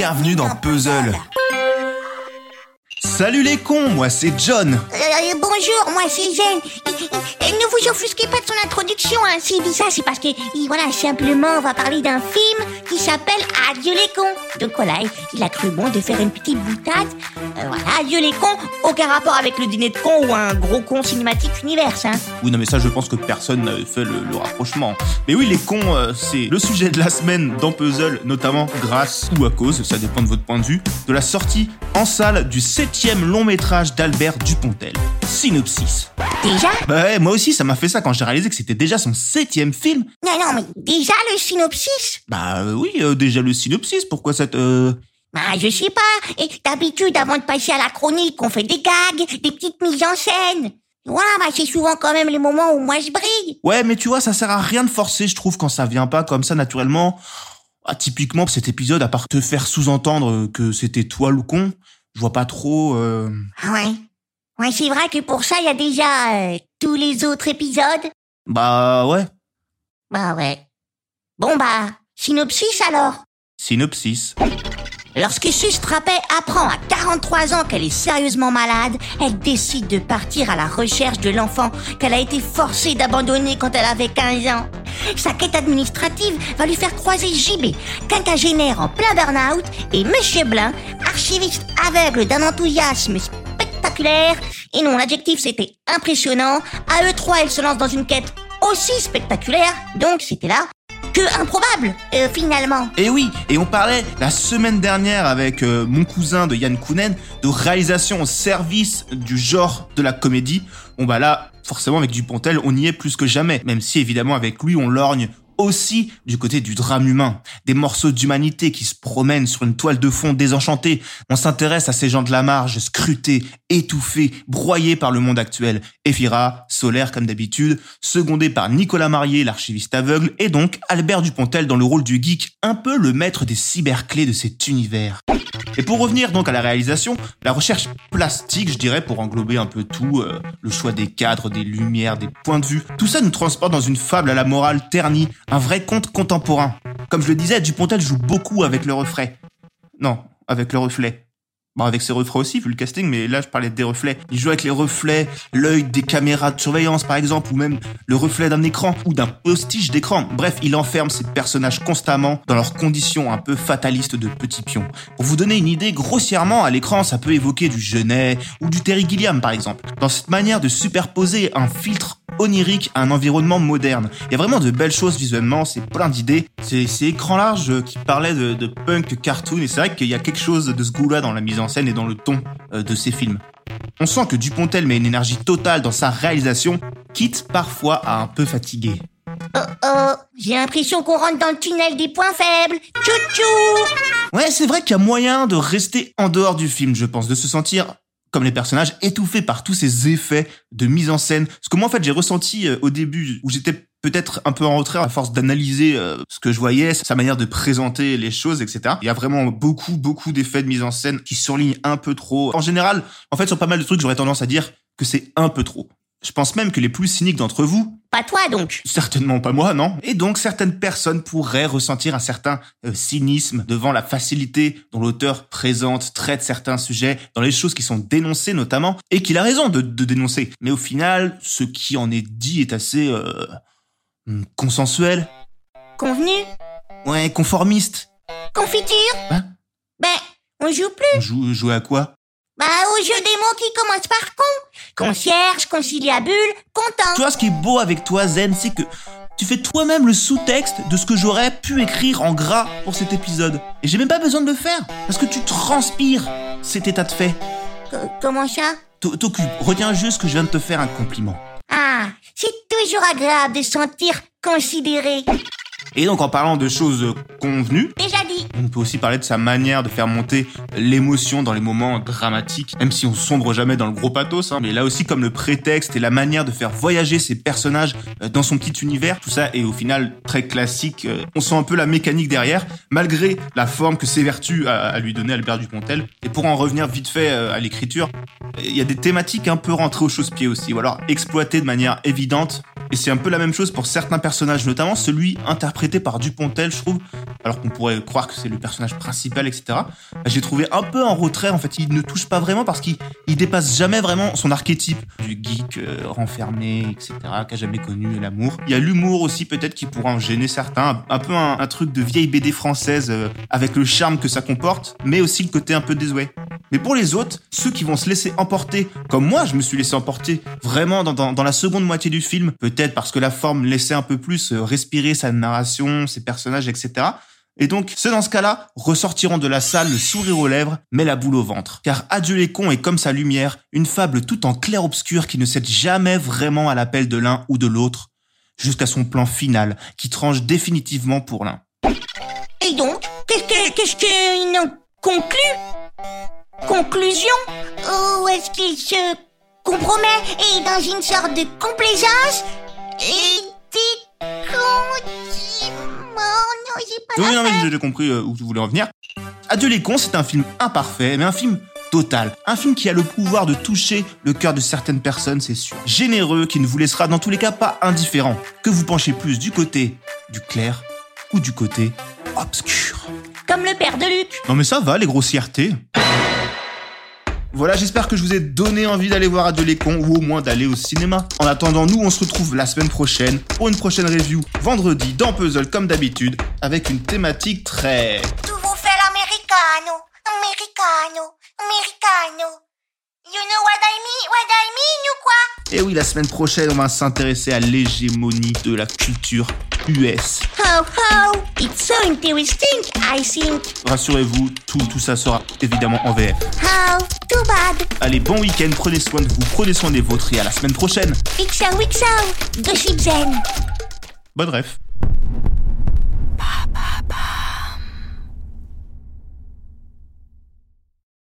bienvenue dans Puzzle. Salut les cons, moi c'est John. Bonjour, moi c'est Jen. Et- Ne vous offusquez pas de son introduction, hein. S'il dit ça, c'est parce que, il- voilà, simplement, on va parler d'un film qui s'appelle Adieu les cons. Donc voilà, il- a cru bon de faire une petite boutade. Euh, voilà, Adieu les cons, aucun rapport avec le dîner de cons ou un gros con cinématique univers, hein. Oui non mais ça je pense que personne n'avait fait le, le rapprochement. Mais oui les cons, euh, c'est le sujet de la semaine dans Puzzle, notamment grâce ou à cause, ça dépend de votre point de vue, de la sortie en salle du septième long métrage d'Albert Dupontel. Synopsis. Déjà? Bah ouais, moi aussi ça m'a fait ça quand j'ai réalisé que c'était déjà son septième film. Non, non, mais déjà le synopsis? Bah euh, oui, euh, déjà le synopsis, pourquoi ça te... euh, Bah, je sais pas. Et d'habitude, avant de passer à la chronique, on fait des gags, des petites mises en scène. Voilà, bah, c'est souvent quand même les moments où moi je brille. Ouais, mais tu vois, ça sert à rien de forcer, je trouve, quand ça vient pas comme ça naturellement. Ah, typiquement, cet épisode, à part te faire sous-entendre que c'était toi le con, je vois pas trop... euh, Ah ouais? Ouais, c'est vrai que pour ça, il y a déjà euh, tous les autres épisodes. Bah ouais, Bah ouais. Bon bah, synopsis alors. synopsis. Lorsque Sus Trappet apprend à 43 ans qu'elle est sérieusement malade, elle décide de partir à la recherche de l'enfant qu'elle a été forcée d'abandonner quand elle avait 15 ans. Sa quête administrative va lui faire croiser JB, quinquagénaire en plein burn-out, et Monsieur Blin, archiviste aveugle d'un enthousiasme spectaculaire. Et non, l'adjectif c'était impressionnant. À eux trois, elle se lance dans une quête aussi spectaculaire, donc c'était là, que improbable, euh, finalement. Et oui, et on parlait la semaine dernière avec euh, mon cousin de Yann Kounen de réalisation au service du genre de la comédie. Bon bah là, forcément avec Dupontel, on y est plus que jamais, même si évidemment avec lui on lorgne aussi du côté du drame humain, des morceaux d'humanité qui se promènent sur une toile de fond désenchantée. On s'intéresse à ces gens de la marge, scrutés, étouffés, broyés par le monde actuel. Ephira, solaire comme d'habitude, secondé par Nicolas Marié, l'archiviste aveugle, et donc Albert Dupontel dans le rôle du geek, un peu le maître des cyberclés de cet univers. Et pour revenir donc à la réalisation, la recherche plastique, je dirais, pour englober un peu tout, euh, le choix des cadres, des lumières, des points de vue, tout ça nous transporte dans une fable à la morale ternie, un vrai conte contemporain. Comme je le disais, Dupontel joue beaucoup avec le reflet. Non, avec le reflet. Bon, avec ses reflets aussi, vu le casting, mais là, je parlais des reflets. Il joue avec les reflets, l'œil des caméras de surveillance, par exemple, ou même le reflet d'un écran, ou d'un postiche d'écran. Bref, il enferme ses personnages constamment dans leurs conditions un peu fatalistes de petits pions. Pour vous donner une idée, grossièrement, à l'écran, ça peut évoquer du Genet, ou du Terry Gilliam, par exemple. Dans cette manière de superposer un filtre onirique à un environnement moderne. Il y a vraiment de belles choses visuellement, c'est plein d'idées. C'est c'est écran large euh, qui parlait de, de punk cartoon et c'est vrai qu'il y a quelque chose de ce goût-là dans la mise en scène et dans le ton euh, de ces films. On sent que Dupontel met une énergie totale dans sa réalisation, quitte parfois à un peu fatiguer. Oh oh, j'ai l'impression qu'on rentre dans le tunnel des points faibles. Tchou-tchou Ouais, c'est vrai qu'il y a moyen de rester en dehors du film, je pense, de se sentir comme les personnages étouffés par tous ces effets de mise en scène. Ce que moi, en fait, j'ai ressenti euh, au début, où j'étais peut-être un peu en retrait à force d'analyser euh, ce que je voyais, sa manière de présenter les choses, etc. Il y a vraiment beaucoup, beaucoup d'effets de mise en scène qui surlignent un peu trop. En général, en fait, sur pas mal de trucs, j'aurais tendance à dire que c'est un peu trop. Je pense même que les plus cyniques d'entre vous Pas toi donc. Certainement pas moi, non. Et donc certaines personnes pourraient ressentir un certain euh, cynisme devant la facilité dont l'auteur présente, traite certains sujets, dans les choses qui sont dénoncées notamment, et qu'il a raison de, de dénoncer. Mais au final, ce qui en est dit est assez euh, hmm, consensuel, Convenu? Ouais, conformiste. Confiture? Hein? Ben, on joue plus. On joue, jouer à quoi? Bah, au jeu des mots qui commence par con. Concierge, conciliabule, content. Tu vois, ce qui est beau avec toi, Zen, c'est que tu fais toi-même le sous-texte de ce que j'aurais pu écrire en gras pour cet épisode. Et j'ai même pas besoin de le faire, parce que tu transpires cet état de fait. Co- comment ça? T'occupe, retiens juste que je viens de te faire un compliment. Ah, c'est toujours agréable de se sentir considéré. Et donc en parlant de choses convenues, Déjà dit. on peut aussi parler de sa manière de faire monter l'émotion dans les moments dramatiques, même si on sombre jamais dans le gros pathos, hein, mais là aussi comme le prétexte et la manière de faire voyager ses personnages euh, dans son petit univers, tout ça est au final très classique, euh, on sent un peu la mécanique derrière, malgré la forme que s'évertue à, à lui donner Albert Dupontel. Et pour en revenir vite fait euh, à l'écriture, il y a des thématiques un peu rentrées au chausse-pied aussi, ou alors exploitées de manière évidente, et c'est un peu la même chose pour certains personnages, notamment celui interprété par Dupontel, je trouve, alors qu'on pourrait croire que c'est le personnage principal, etc. Bah, j'ai trouvé un peu en retrait. En fait, il ne touche pas vraiment parce qu'il il dépasse jamais vraiment son archétype du geek euh, renfermé, etc. qui a jamais connu l'amour. Il y a l'humour aussi peut-être qui pourra en gêner certains, un peu un, truc de vieille BD française euh, avec le charme que ça comporte, mais aussi le côté un peu désuet. Mais pour les autres, ceux qui vont se laisser emporter, comme moi je me suis laissé emporter vraiment dans, dans, la seconde moitié du film, peut-être parce que la forme laissait un peu plus euh, respirer sa narration, ses personnages, etc. Et donc, ceux dans ce cas-là ressortiront de la salle le sourire aux lèvres, mais la boule au ventre. Car Adieu les cons est comme sa lumière, une fable tout en clair-obscur qui ne cède jamais vraiment à l'appel de l'un ou de l'autre, jusqu'à son plan final, qui tranche définitivement pour l'un. Et donc, qu'est-ce qu'il en conclut? Conclusion Ou est-ce qu'il se compromet et dans une sorte de complaisance? Et dit non, j'ai pas Oui, non, mais j'ai compris euh, où tu voulais en venir. Adieu les cons, c'est un film imparfait, mais un film total. Un film qui a le pouvoir de toucher le cœur de certaines personnes, c'est sûr. Généreux, qui ne vous laissera dans tous les cas pas indifférent. Que vous penchez plus du côté du clair ou du côté obscur. Comme le père de Luc. Non mais ça va, les grossièretés. Voilà, j'espère que je vous ai donné envie d'aller voir Adieu les cons ou au moins d'aller au cinéma. En attendant, nous, on se retrouve la semaine prochaine pour une prochaine review vendredi dans Puzzle comme d'habitude avec une thématique très... Tout vous l'americano, americano, americano. You know what I mean, what I mean ou quoi? Et oui, la semaine prochaine, on va s'intéresser à l'hégémonie de la culture US. How, it's so interesting, I think. Rassurez-vous, tout, tout ça sera évidemment en VF. How, too bad. Allez, bon week-end, prenez soin de vous, prenez soin des vôtres et à la semaine prochaine. Wixao, gossip zen. Bonne ref.